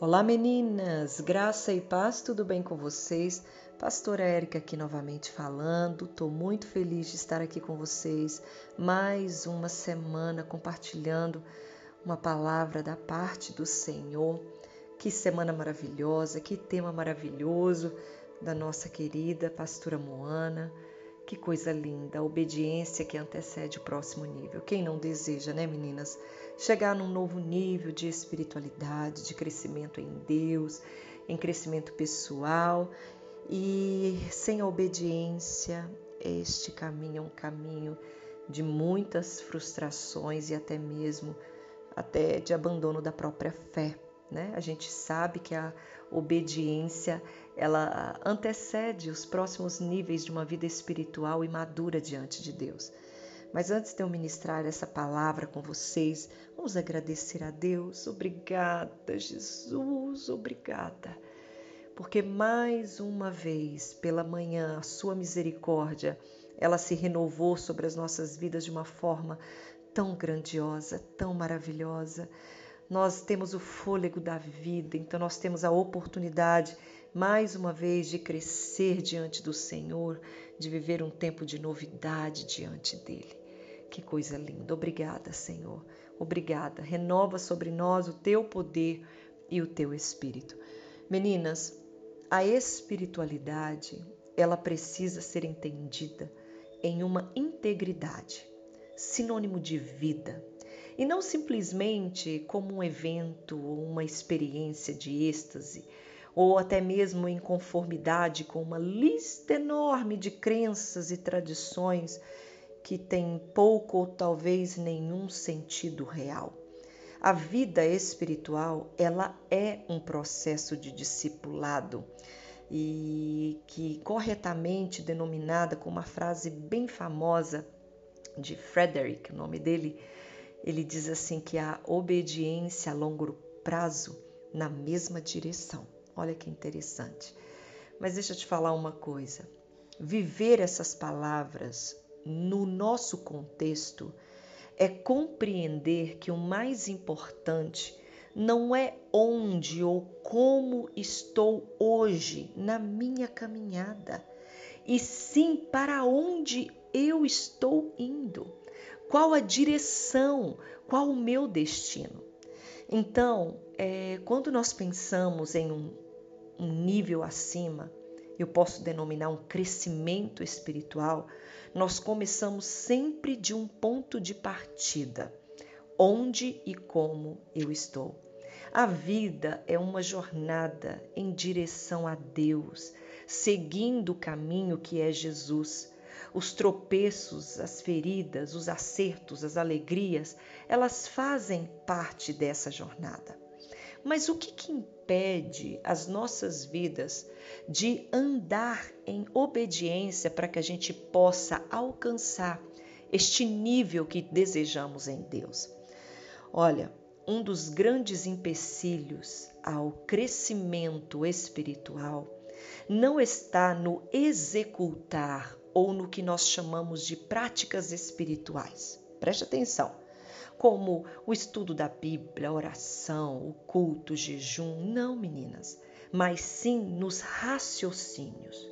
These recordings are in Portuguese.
Olá meninas, graça e paz, tudo bem com vocês? Pastora Érica aqui novamente falando, estou muito feliz de estar aqui com vocês mais uma semana compartilhando uma palavra da parte do Senhor. Que semana maravilhosa, que tema maravilhoso da nossa querida pastora Moana. Que coisa linda, a obediência que antecede o próximo nível. Quem não deseja, né, meninas, chegar num novo nível de espiritualidade, de crescimento em Deus, em crescimento pessoal e sem a obediência, este caminho é um caminho de muitas frustrações e até mesmo até de abandono da própria fé. Né? A gente sabe que a obediência ela antecede os próximos níveis de uma vida espiritual e madura diante de Deus. Mas antes de eu ministrar essa palavra com vocês, vamos agradecer a Deus. Obrigada, Jesus, obrigada. Porque mais uma vez, pela manhã, a sua misericórdia, ela se renovou sobre as nossas vidas de uma forma tão grandiosa, tão maravilhosa. Nós temos o fôlego da vida, então nós temos a oportunidade mais uma vez de crescer diante do Senhor, de viver um tempo de novidade diante dele. Que coisa linda. Obrigada, Senhor. Obrigada. Renova sobre nós o teu poder e o teu espírito. Meninas, a espiritualidade, ela precisa ser entendida em uma integridade, sinônimo de vida, e não simplesmente como um evento ou uma experiência de êxtase ou até mesmo em conformidade com uma lista enorme de crenças e tradições que têm pouco ou talvez nenhum sentido real. A vida espiritual, ela é um processo de discipulado e que corretamente denominada com uma frase bem famosa de Frederick, o nome dele, ele diz assim que a obediência a longo prazo na mesma direção. Olha que interessante. Mas deixa eu te falar uma coisa. Viver essas palavras no nosso contexto é compreender que o mais importante não é onde ou como estou hoje na minha caminhada, e sim para onde eu estou indo, qual a direção, qual o meu destino. Então, é, quando nós pensamos em um um nível acima, eu posso denominar um crescimento espiritual, nós começamos sempre de um ponto de partida, onde e como eu estou. A vida é uma jornada em direção a Deus, seguindo o caminho que é Jesus. Os tropeços, as feridas, os acertos, as alegrias, elas fazem parte dessa jornada. Mas o que, que impede as nossas vidas de andar em obediência para que a gente possa alcançar este nível que desejamos em Deus? Olha, um dos grandes empecilhos ao crescimento espiritual não está no executar ou no que nós chamamos de práticas espirituais. Preste atenção como o estudo da Bíblia, a oração, o culto, o jejum. Não, meninas, mas sim nos raciocínios,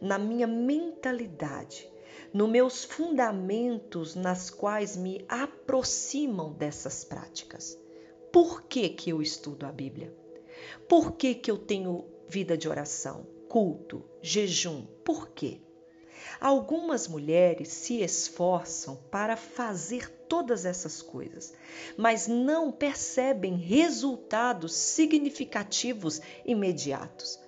na minha mentalidade, nos meus fundamentos nas quais me aproximam dessas práticas. Por que, que eu estudo a Bíblia? Por que, que eu tenho vida de oração, culto, jejum? Por quê? Algumas mulheres se esforçam para fazer todas essas coisas, mas não percebem resultados significativos imediatos.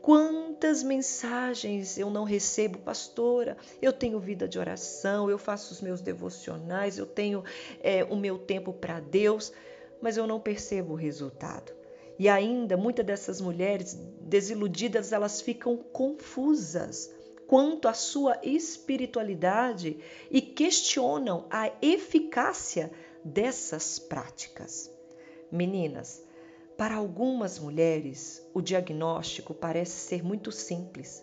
Quantas mensagens eu não recebo, pastora? Eu tenho vida de oração, eu faço os meus devocionais, eu tenho é, o meu tempo para Deus, mas eu não percebo o resultado. E ainda muitas dessas mulheres desiludidas, elas ficam confusas quanto à sua espiritualidade e questionam a eficácia dessas práticas. Meninas, para algumas mulheres, o diagnóstico parece ser muito simples.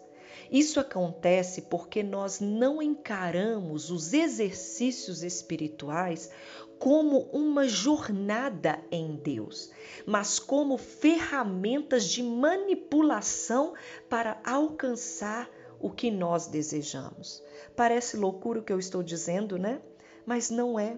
Isso acontece porque nós não encaramos os exercícios espirituais como uma jornada em Deus, mas como ferramentas de manipulação para alcançar o que nós desejamos. Parece loucura o que eu estou dizendo, né? Mas não é.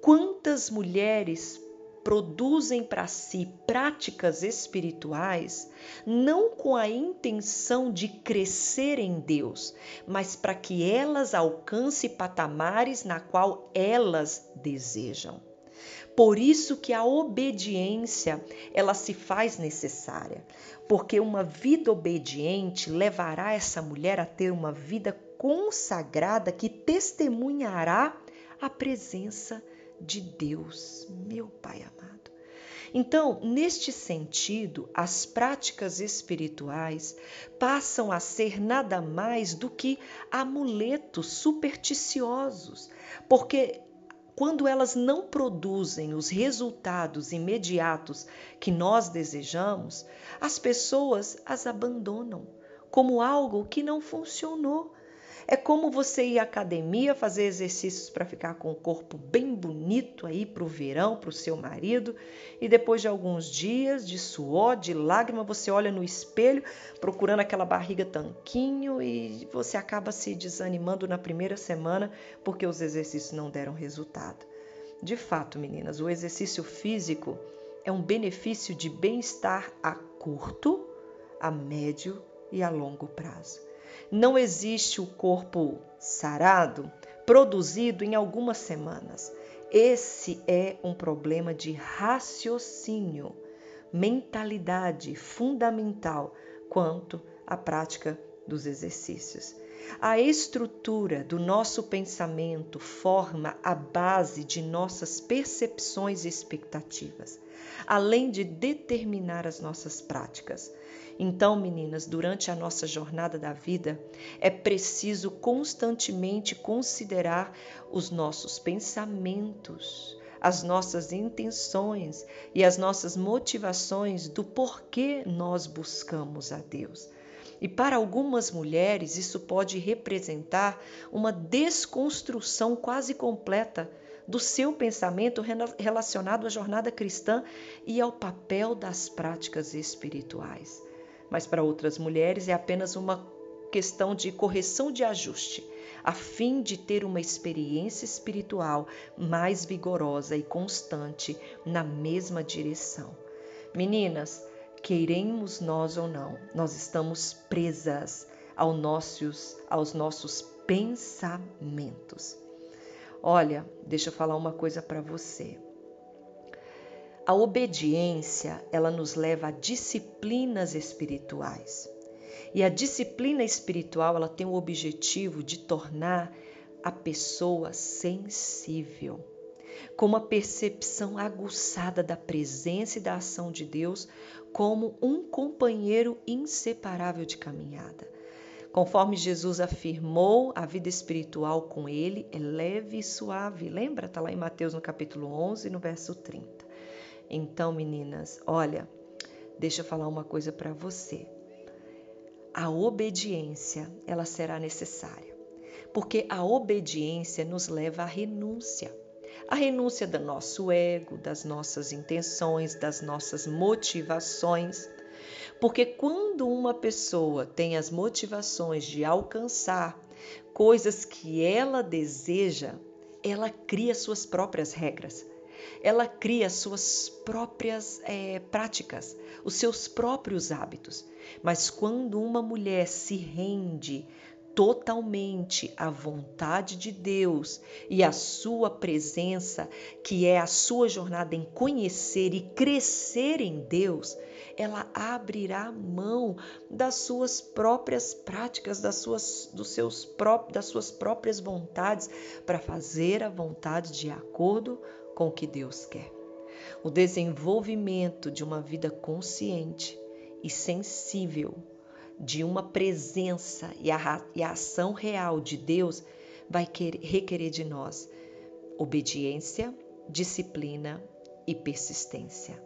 Quantas mulheres produzem para si práticas espirituais não com a intenção de crescer em Deus, mas para que elas alcancem patamares na qual elas desejam. Por isso que a obediência, ela se faz necessária, porque uma vida obediente levará essa mulher a ter uma vida consagrada que testemunhará a presença de Deus, meu Pai amado. Então, neste sentido, as práticas espirituais passam a ser nada mais do que amuletos supersticiosos, porque quando elas não produzem os resultados imediatos que nós desejamos, as pessoas as abandonam como algo que não funcionou é como você ir à academia fazer exercícios para ficar com o corpo bem bonito aí para o verão, para o seu marido, e depois de alguns dias de suor, de lágrima, você olha no espelho procurando aquela barriga tanquinho e você acaba se desanimando na primeira semana porque os exercícios não deram resultado. De fato, meninas, o exercício físico é um benefício de bem-estar a curto, a médio e a longo prazo. Não existe o corpo sarado produzido em algumas semanas. Esse é um problema de raciocínio, mentalidade fundamental quanto à prática dos exercícios. A estrutura do nosso pensamento forma a base de nossas percepções e expectativas, além de determinar as nossas práticas. Então, meninas, durante a nossa jornada da vida, é preciso constantemente considerar os nossos pensamentos, as nossas intenções e as nossas motivações do porquê nós buscamos a Deus. E para algumas mulheres, isso pode representar uma desconstrução quase completa do seu pensamento relacionado à jornada cristã e ao papel das práticas espirituais mas para outras mulheres é apenas uma questão de correção de ajuste, a fim de ter uma experiência espiritual mais vigorosa e constante na mesma direção. Meninas, queiremos nós ou não, nós estamos presas aos nossos, aos nossos pensamentos. Olha, deixa eu falar uma coisa para você. A obediência, ela nos leva a disciplinas espirituais. E a disciplina espiritual, ela tem o objetivo de tornar a pessoa sensível, com uma percepção aguçada da presença e da ação de Deus como um companheiro inseparável de caminhada. Conforme Jesus afirmou, a vida espiritual com ele é leve e suave. Lembra? Está lá em Mateus no capítulo 11, no verso 30. Então, meninas, olha, deixa eu falar uma coisa para você. A obediência, ela será necessária, porque a obediência nos leva à renúncia. A renúncia do nosso ego, das nossas intenções, das nossas motivações. Porque quando uma pessoa tem as motivações de alcançar coisas que ela deseja, ela cria suas próprias regras ela cria suas próprias é, práticas, os seus próprios hábitos. Mas quando uma mulher se rende totalmente à vontade de Deus e à sua presença, que é a sua jornada em conhecer e crescer em Deus, ela abrirá mão das suas próprias práticas, das suas, dos seus próprios, das suas próprias vontades para fazer a vontade de acordo com o que Deus quer. O desenvolvimento de uma vida consciente e sensível, de uma presença e a, e a ação real de Deus, vai querer, requerer de nós obediência, disciplina e persistência.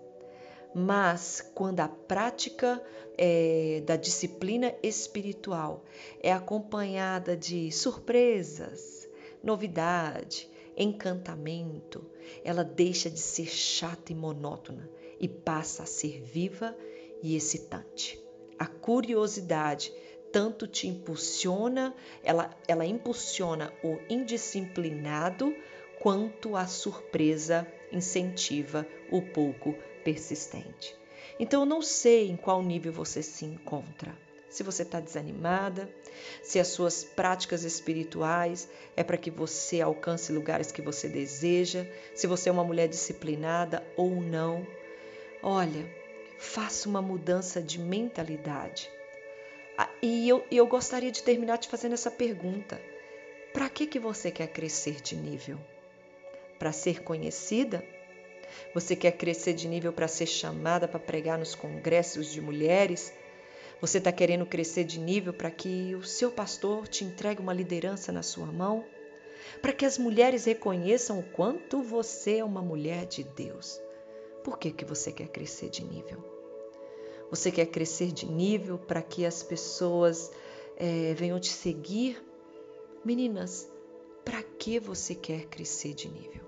Mas quando a prática é, da disciplina espiritual é acompanhada de surpresas, novidade, encantamento, ela deixa de ser chata e monótona e passa a ser viva e excitante. A curiosidade tanto te impulsiona, ela, ela impulsiona o indisciplinado, quanto a surpresa incentiva o pouco persistente. Então, eu não sei em qual nível você se encontra. Se você está desanimada, se as suas práticas espirituais é para que você alcance lugares que você deseja, se você é uma mulher disciplinada ou não. Olha, faça uma mudança de mentalidade. Ah, e eu, eu gostaria de terminar te fazendo essa pergunta: para que, que você quer crescer de nível? Para ser conhecida? Você quer crescer de nível para ser chamada para pregar nos congressos de mulheres? Você está querendo crescer de nível para que o seu pastor te entregue uma liderança na sua mão? Para que as mulheres reconheçam o quanto você é uma mulher de Deus? Por que, que você quer crescer de nível? Você quer crescer de nível para que as pessoas é, venham te seguir? Meninas, para que você quer crescer de nível?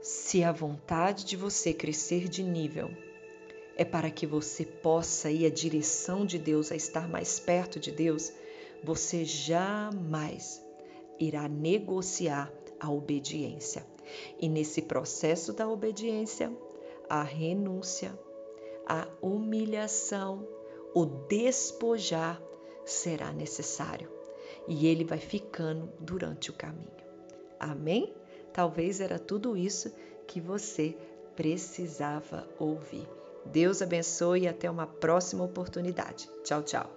Se a vontade de você crescer de nível é para que você possa ir à direção de Deus, a estar mais perto de Deus, você jamais irá negociar a obediência. E nesse processo da obediência, a renúncia, a humilhação, o despojar será necessário. E ele vai ficando durante o caminho. Amém? Talvez era tudo isso que você precisava ouvir. Deus abençoe e até uma próxima oportunidade. Tchau, tchau.